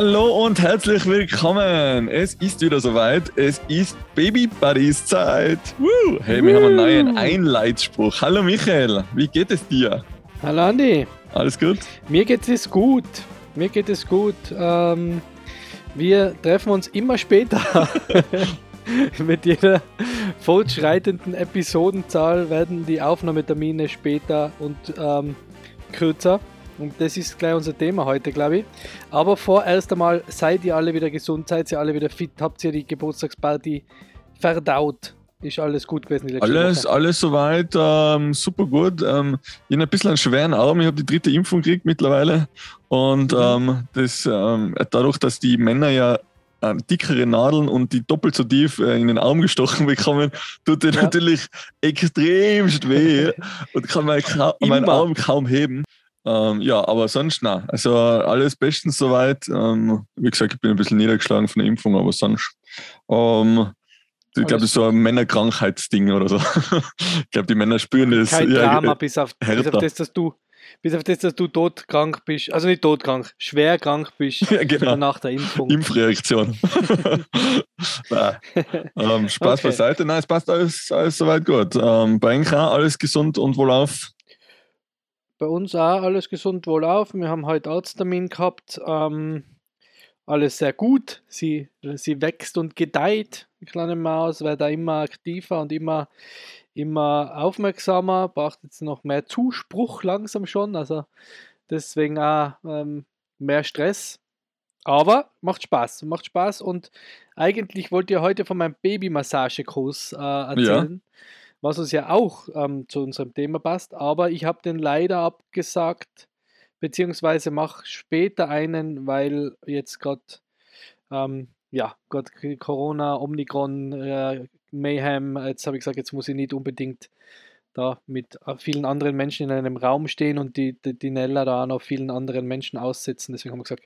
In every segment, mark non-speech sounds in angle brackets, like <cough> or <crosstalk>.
Hallo und herzlich willkommen. Es ist wieder soweit. Es ist Baby Buddies Zeit. Woo. Hey, wir haben einen neuen Einleitspruch. Hallo Michael, wie geht es dir? Hallo Andi. Alles gut? Mir geht es gut. Mir geht es gut. Ähm, wir treffen uns immer später. <laughs> Mit jeder fortschreitenden Episodenzahl werden die Aufnahmetermine später und ähm, kürzer. Und das ist gleich unser Thema heute, glaube ich. Aber vorerst einmal, seid ihr alle wieder gesund, seid ihr alle wieder fit, habt ihr die Geburtstagsparty verdaut? Ist alles gut gewesen? Alles, Woche? alles soweit, ähm, super gut. Ähm, ich habe ein bisschen einen schweren Arm, ich habe die dritte Impfung gekriegt mittlerweile. Und mhm. ähm, das, ähm, dadurch, dass die Männer ja äh, dickere Nadeln und die doppelt so tief äh, in den Arm gestochen bekommen, tut dir ja. natürlich extremst weh <laughs> und kann mein, meinen Arm kaum heben. Ähm, ja, aber sonst na. Also alles bestens soweit. Ähm, wie gesagt, ich bin ein bisschen niedergeschlagen von der Impfung, aber sonst. Ähm, ich glaube, das ist so ein Männerkrankheitsding oder so. <laughs> ich glaube, die Männer spüren das. Kein ja, Drama, bis auf, bis auf das, dass du bis auf das, dass du todkrank bist, also nicht todkrank, schwer krank bist <laughs> ja, genau. nach der Impfung. Impfreaktion. <laughs> ähm, Spaß okay. beiseite, nein, es passt alles, alles soweit gut. Ähm, bei Ihnen alles gesund und wohlauf? Bei uns auch alles gesund wohlauf. Wir haben heute Arzttermin gehabt. Ähm, alles sehr gut. Sie, sie wächst und gedeiht, die kleine Maus, wird da immer aktiver und immer, immer aufmerksamer. Braucht jetzt noch mehr Zuspruch langsam schon. Also deswegen auch ähm, mehr Stress. Aber macht Spaß, macht Spaß und eigentlich wollt ihr heute von meinem Babymassagekurs äh, erzählen. Ja was uns ja auch ähm, zu unserem Thema passt. Aber ich habe den leider abgesagt, beziehungsweise mache später einen, weil jetzt gerade, ähm, ja, gerade Corona, Omikron, äh, Mayhem, jetzt habe ich gesagt, jetzt muss ich nicht unbedingt da mit äh, vielen anderen Menschen in einem Raum stehen und die, die, die Nella da noch vielen anderen Menschen aussetzen. Deswegen haben wir gesagt,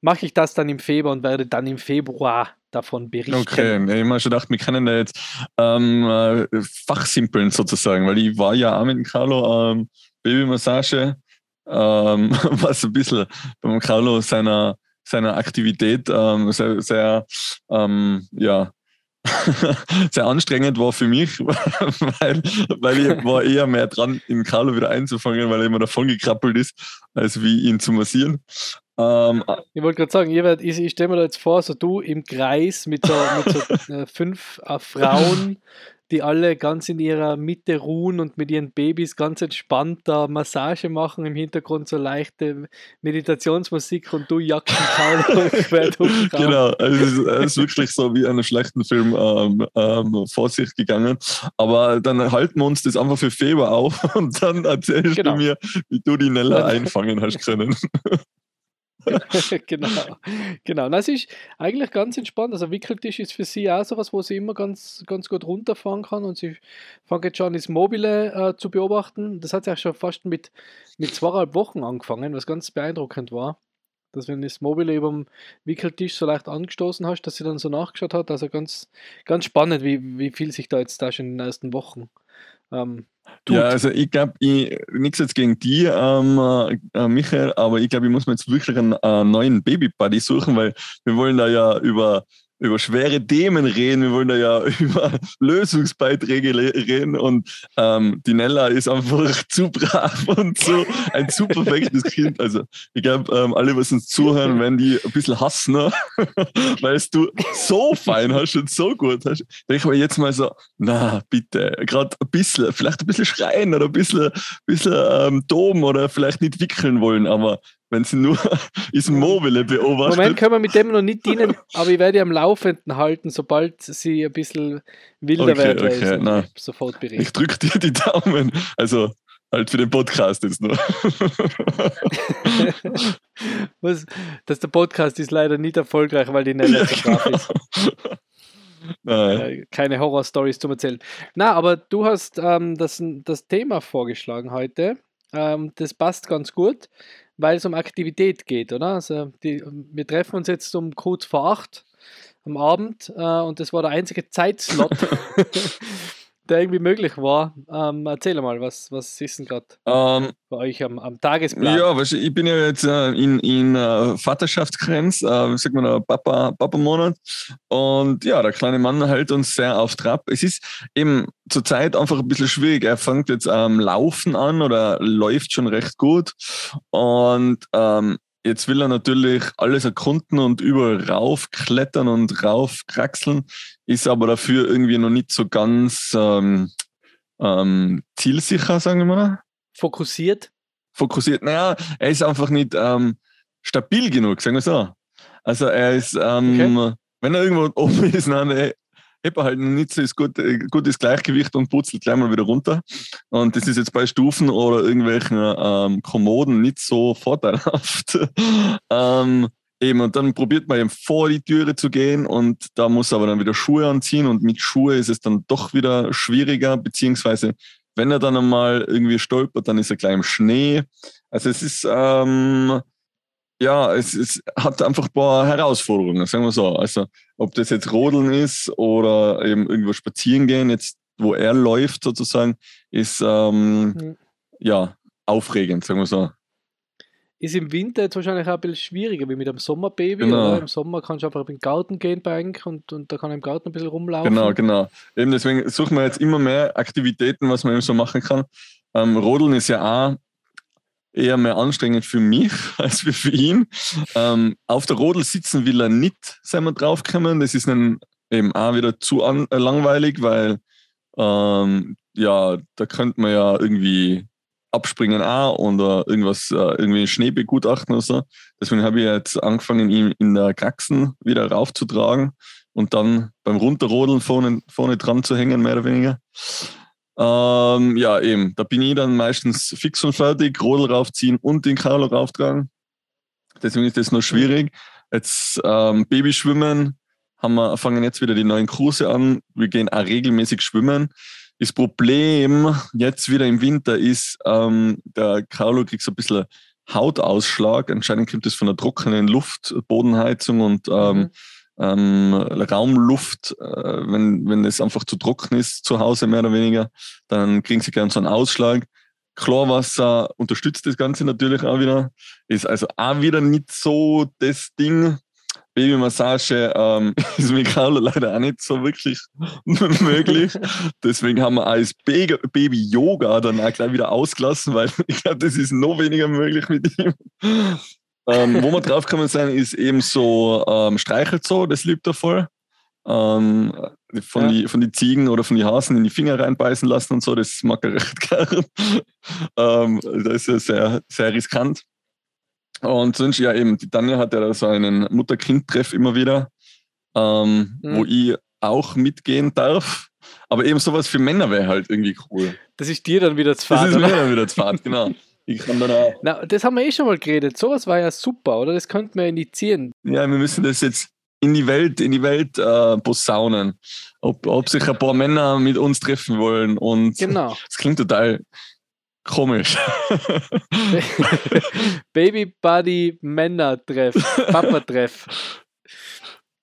mache ich das dann im Februar und werde dann im Februar davon berichten. Okay, ich habe schon gedacht, wir können da jetzt ähm, äh, fachsimpeln sozusagen, weil ich war ja auch mit Carlo ähm, Babymassage, ähm, <laughs> was ein bisschen beim Carlo seiner, seiner Aktivität ähm, sehr, sehr ähm, ja, <laughs> sehr anstrengend war für mich, <laughs> weil, weil ich war eher mehr dran, den Carlo wieder einzufangen, weil er immer davon gekrabbelt ist, als wie ihn zu massieren. Ähm, ich wollte gerade sagen, ich, ich, ich stelle mir da jetzt vor, so du im Kreis mit so, mit so <laughs> äh, fünf äh, Frauen, die alle ganz in ihrer Mitte ruhen und mit ihren Babys ganz entspannt da Massage machen, im Hintergrund so leichte Meditationsmusik und du jackst <laughs> quer durch Genau, also es ist, wirklich so wie in einem schlechten Film ähm, ähm, vor sich gegangen. Aber dann halten wir uns das einfach für Februar auf <laughs> und dann erzählst genau. du mir, wie du die Nella einfangen hast können. <laughs> genau, genau. Das ist eigentlich ganz entspannt. Also Wickeltisch ist für sie auch so was, wo sie immer ganz, ganz gut runterfahren kann und sie fängt jetzt schon das Mobile äh, zu beobachten. Das hat sie auch schon fast mit, mit zweieinhalb Wochen angefangen, was ganz beeindruckend war. Dass wenn das Mobile über dem Wickeltisch so leicht angestoßen hast, dass sie dann so nachgeschaut hat. Also ganz, ganz spannend, wie, wie viel sich da jetzt da schon in den ersten Wochen ähm, Tut. Ja, also ich glaube, nichts jetzt gegen die, ähm, äh, Michael, aber ich glaube, ich muss mir jetzt wirklich einen äh, neuen Baby-Buddy suchen, weil wir wollen da ja über über schwere Themen reden, wir wollen da ja <laughs> über Lösungsbeiträge reden und ähm, die Nella ist einfach <laughs> zu brav und so ein zu perfektes <laughs> Kind. Also ich glaube, ähm, alle, was uns zuhören, wenn die ein bisschen hassen, ne? weil du so fein hast und so gut hast, denke ich mir jetzt mal so, na bitte, gerade ein bisschen, vielleicht ein bisschen schreien oder ein bisschen, bisschen ähm, toben oder vielleicht nicht wickeln wollen, aber wenn sie nur <laughs> ist Mobile beobachtet. Moment können wir mit dem noch nicht dienen, aber ich werde am Laufenden halten, sobald sie ein bisschen wilder okay, wird. Okay, na, sofort berichten. Ich drücke dir die Daumen. Also halt für den Podcast jetzt nur. <laughs> Was, dass der Podcast ist leider nicht erfolgreich, weil die nicht ja, so brav genau. ist. <laughs> Nein. Keine Horror-Stories zum Erzählen. Na, aber du hast ähm, das, das Thema vorgeschlagen heute. Ähm, das passt ganz gut weil es um Aktivität geht, oder? Also die, wir treffen uns jetzt um kurz vor acht am Abend äh, und das war der einzige Zeitslot, <laughs> der irgendwie möglich war. Ähm, erzähl mal, was, was ist denn gerade Ähm, bei euch am, am Tagesplan? ja, weißt du, ich bin ja jetzt äh, in, in äh, Vaterschaftsgrenz, äh, wie sagt man, Papa, Papa-Monat. Und ja, der kleine Mann hält uns sehr auf Trab. Es ist eben zurzeit einfach ein bisschen schwierig. Er fängt jetzt am Laufen an oder läuft schon recht gut. Und ähm, jetzt will er natürlich alles erkunden und überall raufklettern und raufkraxeln, ist aber dafür irgendwie noch nicht so ganz ähm, ähm, zielsicher, sagen wir mal. Fokussiert? Fokussiert. Naja, er ist einfach nicht ähm, stabil genug, sagen wir so. Also er ist, ähm, wenn er irgendwo oben ist, dann hebt er halt so das gute, äh, gutes Gleichgewicht und putzelt gleich mal wieder runter. Und das ist jetzt bei Stufen oder irgendwelchen ähm, Kommoden nicht so vorteilhaft. <laughs> ähm, eben, und dann probiert man eben vor die Türe zu gehen und da muss er aber dann wieder Schuhe anziehen und mit Schuhe ist es dann doch wieder schwieriger, beziehungsweise wenn er dann einmal irgendwie stolpert, dann ist er gleich im Schnee. Also es ist, ähm, ja, es, es hat einfach ein paar Herausforderungen, sagen wir so. Also ob das jetzt Rodeln ist oder eben irgendwo spazieren gehen, jetzt wo er läuft sozusagen, ist ähm, Mhm. ja aufregend, sagen wir so. Ist im Winter jetzt wahrscheinlich auch ein bisschen schwieriger wie mit einem Sommerbaby. Genau. Oder? Im Sommer kannst du einfach in den Garten gehen bei und, und da kann er im Garten ein bisschen rumlaufen. Genau, genau. Eben deswegen suchen wir jetzt immer mehr Aktivitäten, was man eben so machen kann. Ähm, Rodeln ist ja auch eher mehr anstrengend für mich <laughs> als für, ihn. Ähm, auf der Rodel sitzen will er nicht, sind wir draufgekommen. Das ist dann eben auch wieder zu an, äh, langweilig, weil ähm, ja, da könnte man ja irgendwie abspringen auch oder irgendwas, äh, irgendwie Schnee begutachten oder so. Deswegen habe ich jetzt angefangen, ihn in der Kraxen wieder raufzutragen und dann beim Runterrodeln vorne, vorne dran zu hängen, mehr oder weniger. Ähm, ja, eben, da bin ich dann meistens fix und fertig, Rodel raufziehen und den Carlo rauftragen. Deswegen ist das noch schwierig. Jetzt ähm, Babyschwimmen haben wir, fangen jetzt wieder die neuen Kurse an. Wir gehen auch regelmäßig schwimmen. Das Problem jetzt wieder im Winter ist, ähm, der Carlo kriegt so ein bisschen Hautausschlag. Anscheinend kommt das von der trockenen Luft, Bodenheizung und ähm, Mhm. Ähm, Raumluft, äh, wenn, wenn es einfach zu trocken ist zu Hause mehr oder weniger, dann kriegen sie gern so einen Ausschlag. Chlorwasser unterstützt das Ganze natürlich auch wieder. Ist also auch wieder nicht so das Ding. Babymassage ähm, <laughs> ist mit Carlo leider auch nicht so wirklich <laughs> möglich. Deswegen haben wir als Baby-Yoga dann auch gleich wieder ausgelassen, weil <laughs> ich glaube, das ist noch weniger möglich mit ihm. Ähm, wo wir draufgekommen sind, ist eben so ähm, Streichelzoo, das liebt er voll. Ähm, von, Ja. die, von die Ziegen oder von die Hasen in die Finger reinbeißen lassen und so, das mag er recht <laughs> gern. ähm, das ist ja sehr, sehr riskant. Und sonst, ja, eben, die Tanja hat ja da so einen Mutter-Kind-Treff immer wieder, ähm, Mhm. wo ich auch mitgehen darf. Aber eben sowas für Männer wäre halt irgendwie cool. Das ist dir dann wieder zu Das fad, ist oder? mir dann wieder zu Fahrt, genau. <laughs> Ich kann dann auch, Na, das haben wir eh schon mal geredet. Sowas war ja super, oder? Das könnten wir initiieren. ja, wir müssen das jetzt in die Welt, in die Welt äh, posaunen. Ob, ob sich ein paar Männer mit uns treffen wollen. Und Genau. <laughs> das klingt total komisch. <laughs> Baby Buddy Männer Treff, Papa Treff.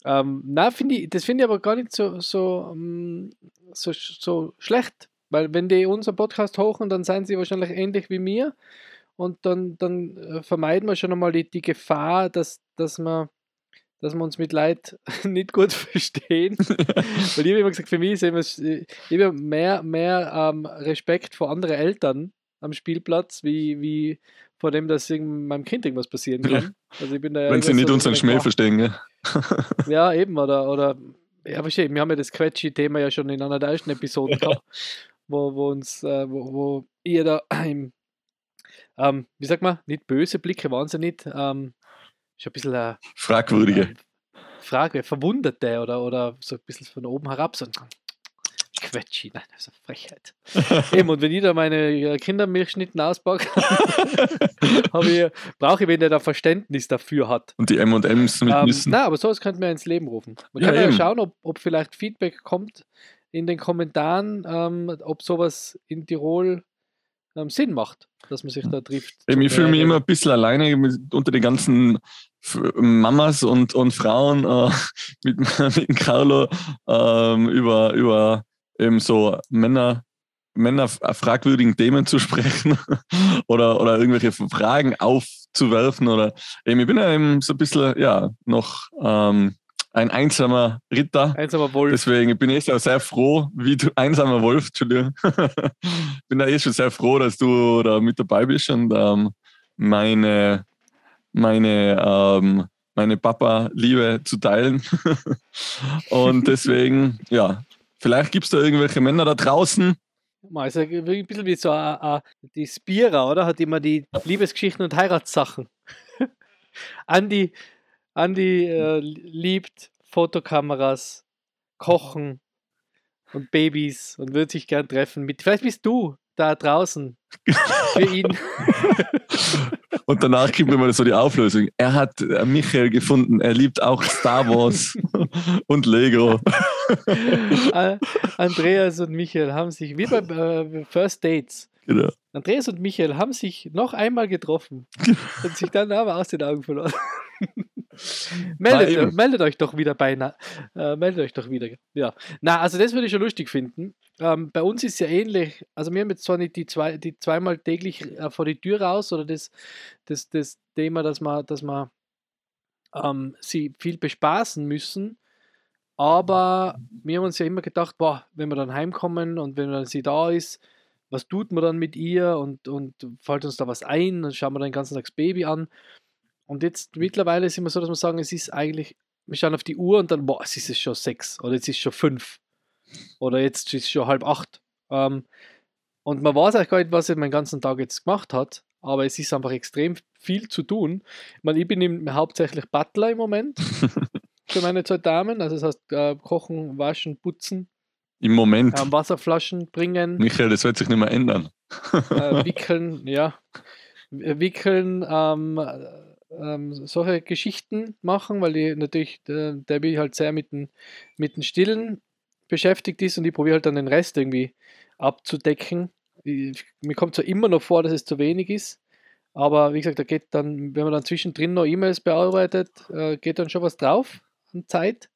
Ähm, na, finde ich, das finde ich aber gar nicht so, so, ähm, so, so schlecht, weil wenn die unseren Podcast hochen, dann seien sie wahrscheinlich ähnlich wie mir und dann, dann äh, vermeiden wir schon einmal die, die Gefahr, dass, dass wir dass wir uns mit Leid <laughs> nicht gut <laughs> verstehen. <laughs> Weil ich habe immer gesagt, für mich ist immer, ich habe mehr, mehr ähm, Respekt vor anderen Eltern am Spielplatz, wie, wie vor dem, dass meinem Kind irgendwas passieren kann. Also ich bin da ja Wenn sie nicht so, unseren Schmäh verstehen. Wow, Ja, eben, oder, oder ja, verstehe, wir haben ja das Quetschi-Thema ja schon in einer der ersten Episoden gehabt, wo, wo uns, äh, wo, wo ihr da <clears throat> im, ähm, wie sagt man, nicht böse Blicke waren sie nicht, ähm, ist ein bisschen äh, Fragwürdige. ähm, Frage, Verwunderte oder, oder so ein bisschen von oben herab, so Quetschi, nein, das ist eine Frechheit. <laughs> Eben, und wenn ich da meine äh, Kindermilchschnitten auspacke, brauche <laughs> ich wen, der da Verständnis dafür hat. Und die M&M's mit Ähm, Nüssen. na, aber sowas könnten wir ins Leben rufen. Man Ja, kann ja eben. schauen, ob, ob vielleicht Feedback kommt in den Kommentaren, ähm, ob sowas in Tirol ähm, Sinn macht, dass man sich da trifft. Ich fühle mich Mehrreden. immer ein bisschen alleine unter den ganzen Mamas und, und Frauen äh, <laughs> mit, mit Carlo ähm, über, über eben so Männer, Männer fragwürdigen Themen zu <laughs> sprechen oder, oder irgendwelche Fragen aufzuwerfen oder eben, ich bin ja eben so ein bisschen, ja, noch ähm, ein einsamer Ritter. Einsamer Wolf. Deswegen bin ich auch sehr froh, wie du, einsamer Wolf, Entschuldigung. <laughs> bin da eh schon sehr froh, dass du da mit dabei bist und ähm, meine, meine, ähm, meine Papa-Liebe zu teilen. <laughs> und deswegen, ja, vielleicht gibt es da irgendwelche Männer da draußen, also ein bisschen wie so a, a, die Spira, oder? Hat immer die Liebesgeschichten und Heiratssachen. <laughs> Andi, Andi äh, liebt Fotokameras, Kochen und Babys und würde sich gern treffen mit. Vielleicht bist du da draußen für ihn. <laughs> Und danach kriegt man so die Auflösung. Er hat äh, Michael gefunden. Er liebt auch Star Wars <laughs> und Lego. Andreas und Michael haben sich, wie bei äh, First Dates, genau. Andreas und Michael haben sich noch einmal getroffen und sich dann aber aus den Augen verloren. <laughs> meldet, meldet, euch doch wieder bei, äh, meldet euch doch wieder. Ja, na, also das würde ich schon lustig finden. Ähm, bei uns ist es ja ähnlich. Also wir haben jetzt zwar nicht die, zwei, die zweimal täglich äh, vor die Tür raus oder das, das, das Thema, dass man, dass man ähm, sie viel bespaßen müssen. Aber wir haben uns ja immer gedacht, boah, wenn wir dann heimkommen und wenn dann sie da ist, was tut man dann mit ihr und, und fällt uns da was ein, dann schauen wir dann den ganzen Tag das Baby an. Und jetzt mittlerweile ist immer so, dass wir sagen, es ist eigentlich, wir schauen auf die Uhr und dann, boah, es ist schon sechs oder jetzt ist es schon fünf. Oder jetzt ist es schon halb acht. Ähm, und man weiß auch gar nicht, was er meinen ganzen Tag jetzt gemacht hat, aber es ist einfach extrem viel zu tun. Ich, meine, ich bin im, hauptsächlich Butler im Moment <laughs> für meine zwei Damen. Also das heißt, äh, kochen, waschen, putzen. Im Moment. Ähm, Wasserflaschen bringen. Michael, das wird sich nicht mehr ändern. äh, <laughs> wickeln, ja. Wickeln, ähm, ähm, solche Geschichten machen, weil die natürlich, äh, Debbie halt sehr mit den, mit den Stillen beschäftigt ist und ich probiere halt dann den Rest irgendwie abzudecken. Ich, mir kommt zwar immer noch vor, dass es zu wenig ist, aber wie gesagt, da geht dann, wenn man dann zwischendrin noch E-Mails bearbeitet, äh, geht dann schon was drauf an Zeit.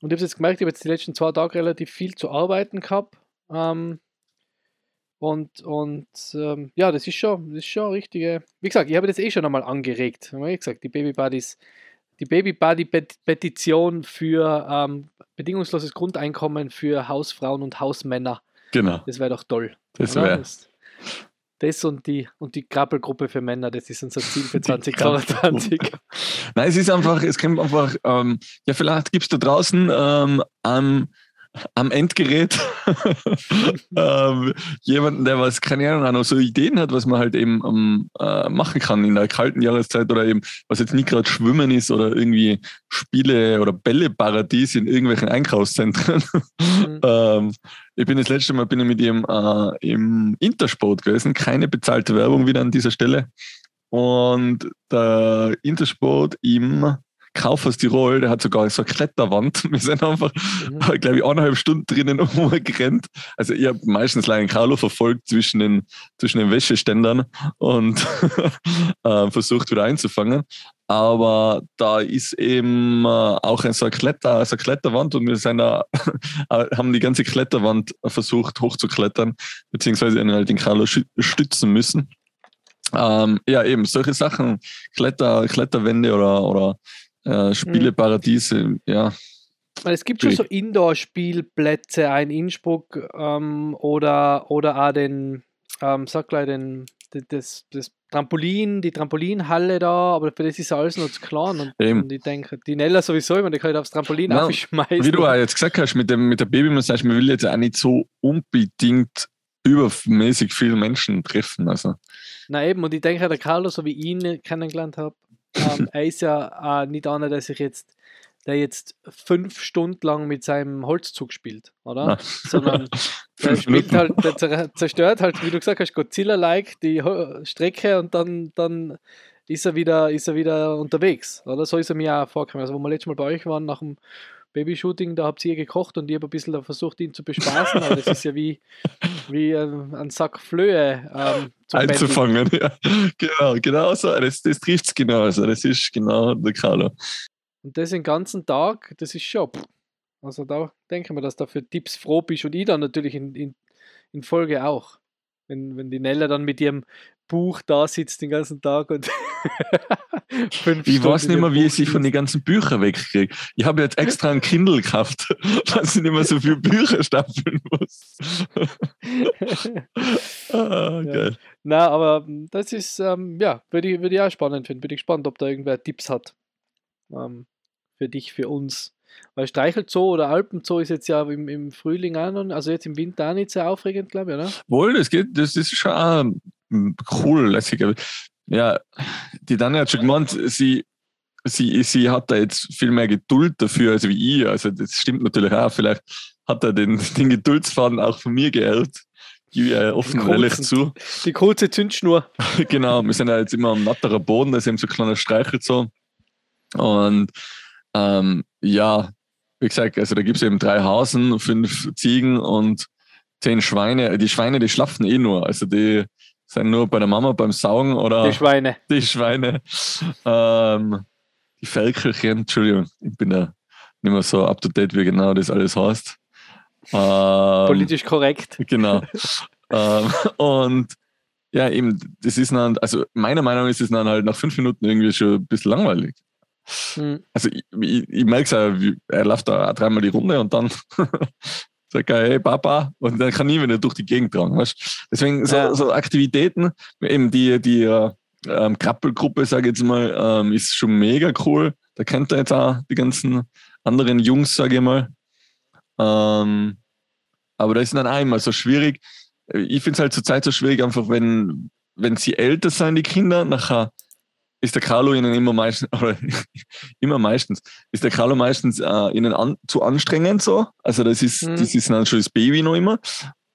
Und ich habe jetzt gemerkt, ich habe jetzt die letzten zwei Tage relativ viel zu arbeiten gehabt. Ähm, und und ähm, ja, das ist schon, das ist schon richtige. Wie gesagt, ich habe das eh schon einmal angeregt. Wie gesagt, die Baby Buddies die Baby Buddy Petition für ähm, bedingungsloses Grundeinkommen für Hausfrauen und Hausmänner. Genau. Das wäre doch toll. Das wäre. Das, und die, und die Krabbelgruppe für Männer, das ist unser Ziel für 2022. Nein, es ist einfach, es kommt einfach, ähm, ja, vielleicht gibt es da draußen ähm, am am Endgerät <laughs> ähm, jemanden, der was, keine Ahnung, auch noch so Ideen hat, was man halt eben ähm, äh, machen kann in der kalten Jahreszeit oder eben, was jetzt nicht gerade Schwimmen ist oder irgendwie Spiele oder Bälleparadies in irgendwelchen Einkaufszentren. Mhm. <laughs> ähm, ich bin das letzte Mal bin ich mit ihm äh, im Intersport gewesen, keine bezahlte Werbung wieder an dieser Stelle. Und der Intersport im Kaufhaus Tirol, der hat sogar so eine Kletterwand. <laughs> Wir sind einfach, mhm. glaube ich, eineinhalb Stunden drinnen <laughs> umgerannt. Also ich habe meistens Lion Carlo verfolgt zwischen den, zwischen den Wäscheständern und <laughs> äh, versucht wieder einzufangen. Aber da ist eben äh, auch so eine, Kletter, so eine Kletterwand und wir sind da, haben die ganze Kletterwand versucht hochzuklettern, beziehungsweise halt den Carlo stützen müssen. Ähm, ja, eben solche Sachen, Kletter, Kletterwände oder, oder äh, Spieleparadiese, ja. Es gibt schon so Indoor-Spielplätze, ein Innsbruck ähm, oder, oder auch den, ähm, sag gleich, den, das, das Trampolin, die Trampolinhalle da, aber für das ist alles noch zu klein. Und, und ich denke, die Nella sowieso immer, die kann aufs Trampolin ja, aufschmeißen. Wie du auch jetzt gesagt hast, mit, dem, mit der Babymassage, man will jetzt auch nicht so unbedingt übermäßig viele Menschen treffen. Also. Na eben, und ich denke, der Carlo, so wie ich ihn kennengelernt habe, ähm, er ist ja äh, nicht einer, der sich jetzt, der jetzt fünf Stunden lang mit seinem Holzzug spielt, oder? Nein. Sondern <laughs> der spielt halt, der zerstört halt, wie du gesagt hast, Godzilla-like die Strecke und dann, dann ist er wieder, ist er wieder unterwegs. Oder so ist er mir auch vorgekommen. Also, wo wir letztes Mal bei euch waren, nach dem Babyshooting, da habt ihr gekocht und ich habe ein bisschen versucht, ihn zu bespaßen, aber das ist ja wie, wie ein, ein Sack Flöhe ähm, einzufangen. Ja. Genau, genau so. Das, das trifft es genau. Also das ist genau der Carlo. Und das den ganzen Tag, das ist schon. Also da denke ich mir, dass du für Tipps froh bist und ich dann natürlich in, in, in Folge auch. Wenn, wenn die Nella dann mit ihrem Buch da sitzt den ganzen Tag und <laughs> fünf Ich Stunden weiß nicht mehr, wie ich sie von den ganzen Büchern wegkriege. Ich habe jetzt extra ein Kindle gekauft, <laughs> dass ich nicht mehr so viele Bücher stapeln muss. <laughs> ah, geil. Ja. Na, aber das ist, ähm, ja, würde ich, würd ich auch spannend finden. Bin ich gespannt, ob da irgendwer Tipps hat. Ähm, für dich, für uns. Weil Streichelzoo oder Alpenzoo ist jetzt ja im, im Frühling auch noch, also jetzt im Winter auch nicht sehr aufregend, glaube ich, oder? Wohl, das geht, das ist schon cool, lässig. Ja, die Dani hat schon gemeint, sie, sie, sie hat da jetzt viel mehr Geduld dafür als wie ich. Also das stimmt natürlich auch. Vielleicht hat er den, <laughs> den Geduldsfaden auch von mir geerbt. Gebe ich ja offen und ehrlich zu. Die kurze Zündschnur. <laughs> genau, wir sind ja jetzt immer am natterer Boden, da ist eben so ein kleiner Streichelzoo. Und ähm, ja, wie gesagt, also da gibt es eben drei Hasen, fünf Ziegen und zehn Schweine. Die Schweine, die schlafen eh nur. Also die sind nur bei der Mama beim Saugen oder. Die Schweine. Die Schweine. Ähm, die Ferkelchen, Entschuldigung, ich bin da nicht mehr so up to date, wie genau das alles heißt. Ähm, Politisch korrekt. Genau. ähm, und ja, eben, das ist dann, also meiner Meinung nach ist es dann halt nach fünf Minuten irgendwie schon ein bisschen langweilig. Mhm. Also ich, ich, ich merke es ja, er läuft da dreimal die Runde und dann sagt er, hey Papa, und dann kann ich wieder durch die Gegend tragen. Weißt? Deswegen so, ja. so Aktivitäten, eben die, die äh, ähm, Krabbelgruppe, sage ich jetzt mal, ähm, ist schon mega cool. Da kennt er jetzt auch die ganzen anderen Jungs, sage ich mal. Ähm, aber da ist dann auch immer so schwierig. Ich finde es halt zurzeit so schwierig, einfach wenn, wenn sie älter sind, die Kinder, nachher ist der Carlo ihnen immer meistens, <laughs> oder immer meistens, ist der Carlo meistens äh, ihnen an, zu anstrengend so. Also das ist, mhm. das ist dann schon das Baby noch immer.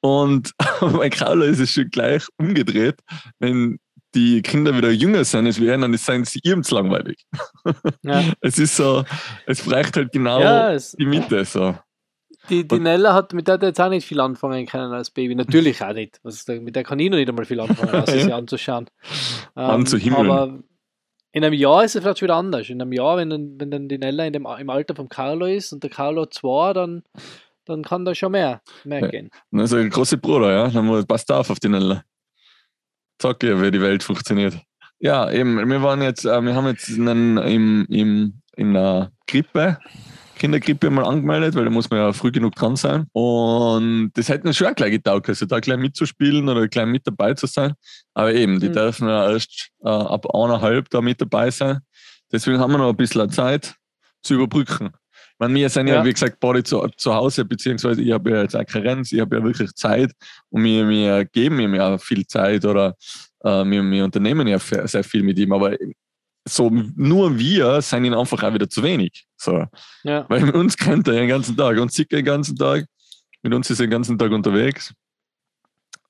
Und <laughs> bei Carlo ist es schon gleich umgedreht. Wenn die Kinder wieder jünger sind als wir, dann sind sie ihm zu langweilig. <laughs> Ja. Es ist so, es braucht halt genau ja, die Mitte. So. Die, die Nella hat mit der jetzt auch nicht viel anfangen können als Baby. Natürlich auch nicht. Also mit der kann ich noch nicht einmal viel anfangen, als sie anzuschauen. Ähm, Anzuhimmeln. Aber in einem Jahr ist es vielleicht wieder anders. In einem Jahr, wenn dann, wenn dann die Nella in dem, im Alter von Carlo ist und der Carlo zwei, dann, dann kann da schon mehr, mehr ja. gehen. Also ein großer Bruder, ja. Dann passt auf auf die Nella. Sag dir, wie die Welt funktioniert. Ja, eben, wir waren jetzt, äh, wir haben jetzt einen, im, im, in einer Grippe Kindergrippe mal angemeldet, weil da muss man ja früh genug dran sein. Und das hätte mir schon gleich getaugt, also da gleich mitzuspielen oder gleich mit dabei zu sein. Aber eben, die mhm. dürfen ja erst äh, ab eineinhalb da mit dabei sein. Deswegen haben wir noch ein bisschen Zeit zu überbrücken. Ich meine, wir sind ja, ja wie gesagt, beide zu, zu Hause, beziehungsweise ich habe ja jetzt auch keine Renz, ich habe ja wirklich Zeit und wir, wir geben ihm ja viel Zeit oder äh, wir, wir unternehmen ja sehr viel mit ihm. Aber so nur wir sind ihn einfach auch wieder zu wenig. So. Ja. Weil mit uns kennt er den ganzen Tag und sieht den ganzen Tag. Mit uns ist er den ganzen Tag unterwegs.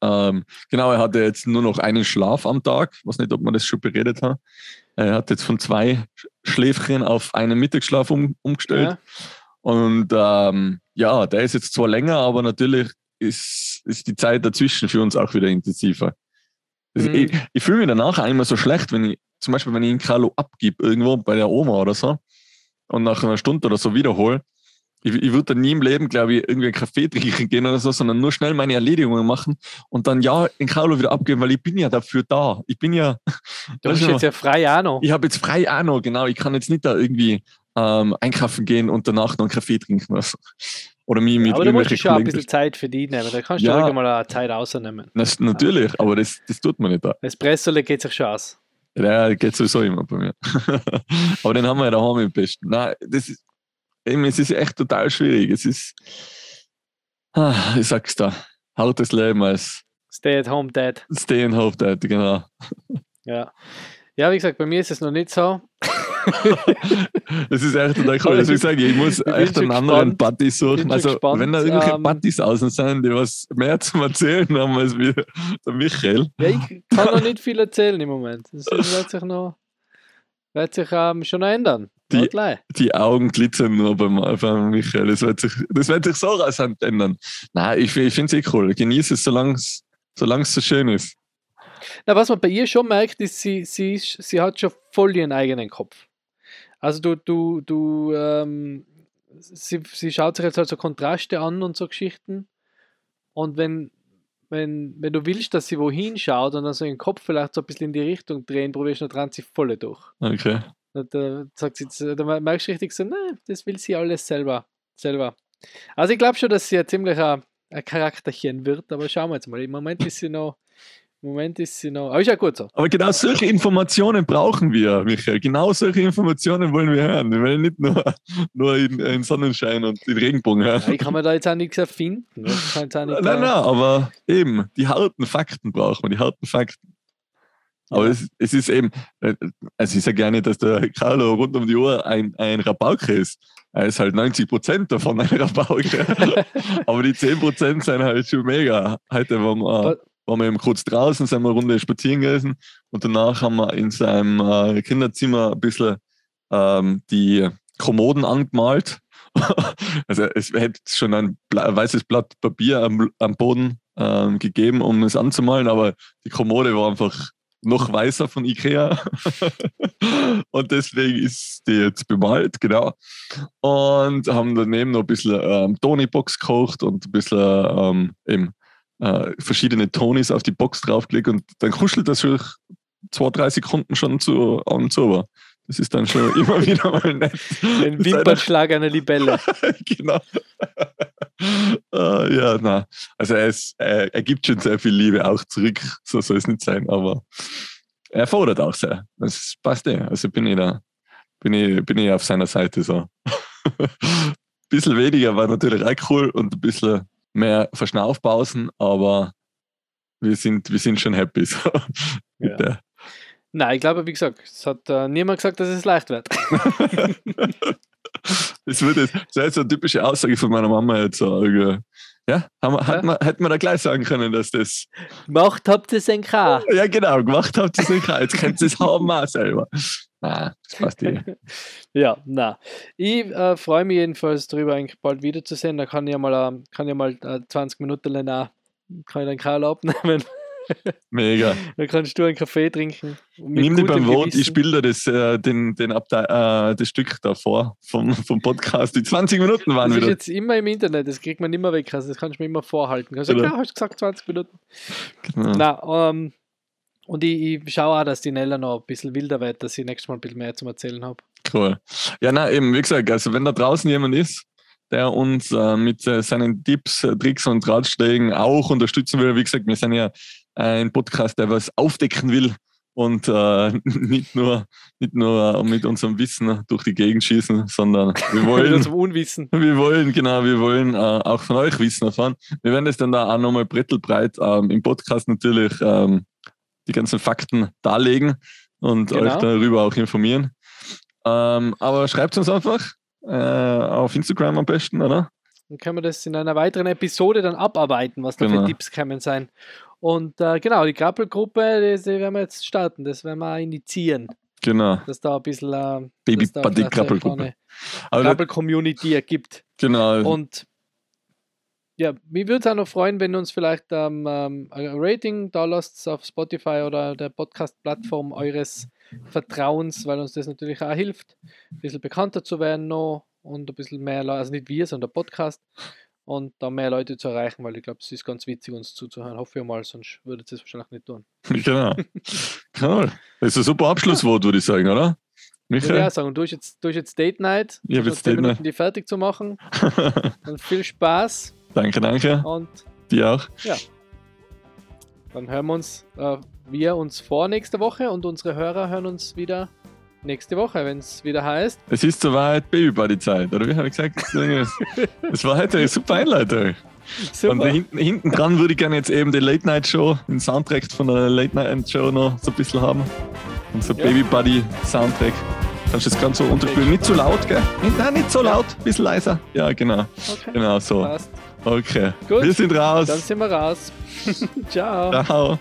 Ähm, genau, er hatte jetzt nur noch einen Schlaf am Tag. Ich weiß nicht, ob man das schon beredet hat. Er hat jetzt von zwei Schläfchen auf einen Mittagsschlaf um, umgestellt. Ja. Und ähm, ja, der ist jetzt zwar länger, aber natürlich ist, ist die Zeit dazwischen für uns auch wieder intensiver. Also mhm. Ich, ich fühle mich danach immer so schlecht, wenn ich zum Beispiel, wenn ich einen Carlo abgib irgendwo bei der Oma oder so und nach einer Stunde oder so wiederhole, ich, ich würde dann nie im Leben, glaube ich, irgendwie einen Kaffee <laughs> trinken gehen oder so, sondern nur schnell meine Erledigungen machen und dann ja den Carlo wieder abgeben, weil ich bin ja dafür da. Ich bin ja. <laughs> Du bist jetzt ja frei auch noch. Ich habe jetzt frei auch noch, genau. Ich kann jetzt nicht da irgendwie ähm, einkaufen gehen und danach noch einen Kaffee trinken. Oder, oder mich mit ja, aber du musst schon ein bisschen Zeit für die nehmen. Da kannst du ja, mal eine Zeit rausnehmen. Das, natürlich, aber das, das tut man nicht da. Espresso geht sich schon aus. Ja, geht sowieso immer bei mir. <laughs> Aber den haben wir ja daheim im Besten. Nein, das ist, eben, es ist echt total schwierig. Es ist, ah, ich sag's da, hartes Leben als Stay at home dad. Stay at home dad, genau. Ja. Ja, wie gesagt, bei mir ist es noch nicht so. <laughs> das ist echt total cool. Also ich sage, ich muss ich echt einen anderen Buddy suchen. Also gespannt. wenn da irgendwelche ähm, Buddies außen sind, die was mehr zu erzählen haben als wir, der Michael. Ja, ich kann noch nicht viel erzählen im Moment. Das wird sich noch wird sich ähm, schon noch ändern. Die, die, Augen glitzern nur beim, beim Michael. Das wird sich, das wird sich so rasant ändern. Nein, ich, ich finde es eh cool. Genieße es, solange es so schön ist. Na, was man bei ihr schon merkt, ist, sie, sie, sie hat schon voll ihren eigenen Kopf. Also du, du, du, ähm, sie, sie schaut sich jetzt halt so Kontraste an und so Geschichten. Und wenn, wenn, wenn du willst, dass sie wohin schaut und dann so den Kopf vielleicht so ein bisschen in die Richtung drehen, probierst du, dann dran sie voll durch. Okay. Und da, sagt sie, da merkst du richtig so, nein, das will sie alles selber. selber. Also ich glaube schon, dass sie ein ziemlicher ein Charakterchen wird, aber schauen wir jetzt mal. Im Moment ist sie noch, im Moment ist sie noch, aber ist ja gut so. Aber genau solche Informationen brauchen wir, Michael. Genau solche Informationen wollen wir hören. Wir wollen nicht nur, nur in, in Sonnenschein und in Regenbogen hören. Ja, ich kann mir da jetzt auch nichts erfinden. nein, nein, nein, aber eben, die harten Fakten brauchen wir, die harten Fakten. Aber ja. es, es, ist eben, äh, es ist ja gerne, dass der Carlo rund um die Uhr ein, ein Rabauke ist. Er ist halt 90 Prozent davon ein Rabauke. <laughs> Aber die 10 Prozent sind halt schon mega. Heute waren wir, waren wir eben kurz draußen, sind wir eine Runde spazieren gewesen und danach haben wir in seinem äh, Kinderzimmer ein bisschen ähm, die Kommoden angemalt. <laughs> also es hätte schon ein weißes Blatt Papier am, am Boden ähm, gegeben, um es anzumalen, aber die Kommode war einfach noch weißer von Ikea. <laughs> und deswegen ist die jetzt bemalt, genau. Und haben daneben noch ein bisschen ähm, Tony-Box gekocht und ein bisschen ähm, eben, äh, verschiedene Tonys auf die Box draufgelegt und dann kuschelt das schon zwei, drei Sekunden schon zu, an zu. Das ist dann schon <laughs> immer wieder mal nett. Ein Wimpernschlag einer Libelle. <laughs> genau. uh, <laughs> ja, na. Also er, ist, er, er, gibt schon sehr viel Liebe auch zurück, so soll es nicht sein, aber er fordert auch sehr. Das passt eh. Also bin ich da, bin ich, bin ich auf seiner Seite so. ein bisschen weniger war natürlich auch cool und ein bisschen mehr Verschnaufpausen, aber wir sind, wir sind schon happy. So, ja. Nein, ich glaube, wie gesagt, es hat äh, niemand gesagt, dass es leicht wird. <laughs> das, wird jetzt, das ist so eine typische Aussage von meiner Mama jetzt. So, ja, haben, ja. Hat man, hätte man da gleich sagen können, dass das. Gemacht habt ihr es NK. Ja, genau, gemacht habt ihr es NK. Jetzt könnt ihr es haben auch selber. Nein, das passt eh. <laughs> ja, na. Ich äh, freue mich jedenfalls darüber, eigentlich bald wiederzusehen. Da kann ich ja mal, äh, kann ich mal äh, 20 Minuten lang kann ich den Karl abnehmen. <laughs> Mega. <laughs> Dann kannst du einen Kaffee trinken. Nimm dich beim Wort, ich spiele dir das, äh, den, den äh, das Stück davor vom, vom Podcast. Die 20 Minuten waren das wieder. Das ist jetzt immer im Internet, das kriegt man nicht mehr weg. Also das kannst du mir immer vorhalten. Also, genau. klar, hast du gesagt 20 Minuten. Genau. Na, ähm, und ich, ich schaue auch, dass die Nella noch ein bisschen wilder wird, dass ich nächstes Mal ein bisschen mehr zum Erzählen habe. Cool. Ja, na eben, wie gesagt, also wenn da draußen jemand ist, der uns äh, mit äh, seinen Tipps, äh, Tricks und Ratschlägen auch unterstützen will. Wie gesagt, wir sind ja ein Podcast, der was aufdecken will und äh, <laughs> nicht, nur, nicht nur mit unserem Wissen durch die Gegend schießen, sondern wir <laughs> wollen. unserem Unwissen. <laughs> Wir wollen, genau, wir wollen äh, auch von euch Wissen erfahren. Wir werden das dann da auch nochmal brettelbreit ähm, im Podcast natürlich ähm, die ganzen Fakten darlegen und genau. euch darüber auch informieren. Ähm, aber schreibt uns einfach äh, auf Instagram am besten, oder? Dann können wir das in einer weiteren Episode dann abarbeiten, was da genau. für Tipps kommen sein. Und äh, genau, die Krabbelgruppe, die, die werden wir jetzt starten, das werden wir initiieren. Genau. Dass da ein bisschen äh, Baby Buddy Krabbelgruppe. Krabbel-Community ergibt. Genau. Und ja, mich würde es auch noch freuen, wenn du uns vielleicht ähm, ähm, ein Rating da lasst auf Spotify oder der Podcast-Plattform eures Vertrauens, weil uns das natürlich auch hilft, ein bisschen bekannter zu werden noch und ein bisschen mehr, also nicht wir, sondern der Podcast und da mehr Leute zu erreichen, weil ich glaube, es ist ganz witzig, uns zuzuhören. Hoffe ich mal, sonst würde es wahrscheinlich nicht tun. Genau. <laughs> cool. Das ist ein super Abschlusswort, würde ich sagen, oder? Michael? Ja, sagen, du hast jetzt, durch jetzt Date Night. Ich jetzt Date Night. die fertig zu machen. <laughs> und viel Spaß. Danke, danke. Und dir auch. Ja. Dann hören wir uns, äh, wir uns vor nächste Woche und unsere Hörer hören uns wieder nächste Woche, wenn es wieder heißt. Es ist soweit Babybody-Zeit, oder wie habe ich gesagt? <laughs> Es war heute eine super Einleitung. Super. Und hinten, hinten dran würde ich gerne jetzt eben die Late Night Show, den Soundtrack von der Late Night Show noch so ein bisschen haben. Unser ja. Baby Buddy Soundtrack. Kannst du das ganz so unterspielen? Nicht zu laut, gell? Nein, nicht so laut, ein bisschen leiser. Ja, genau. Okay. Genau so. Passt. Okay. Gut. Wir sind raus. Dann sind wir raus. <laughs> Ciao. Ciao.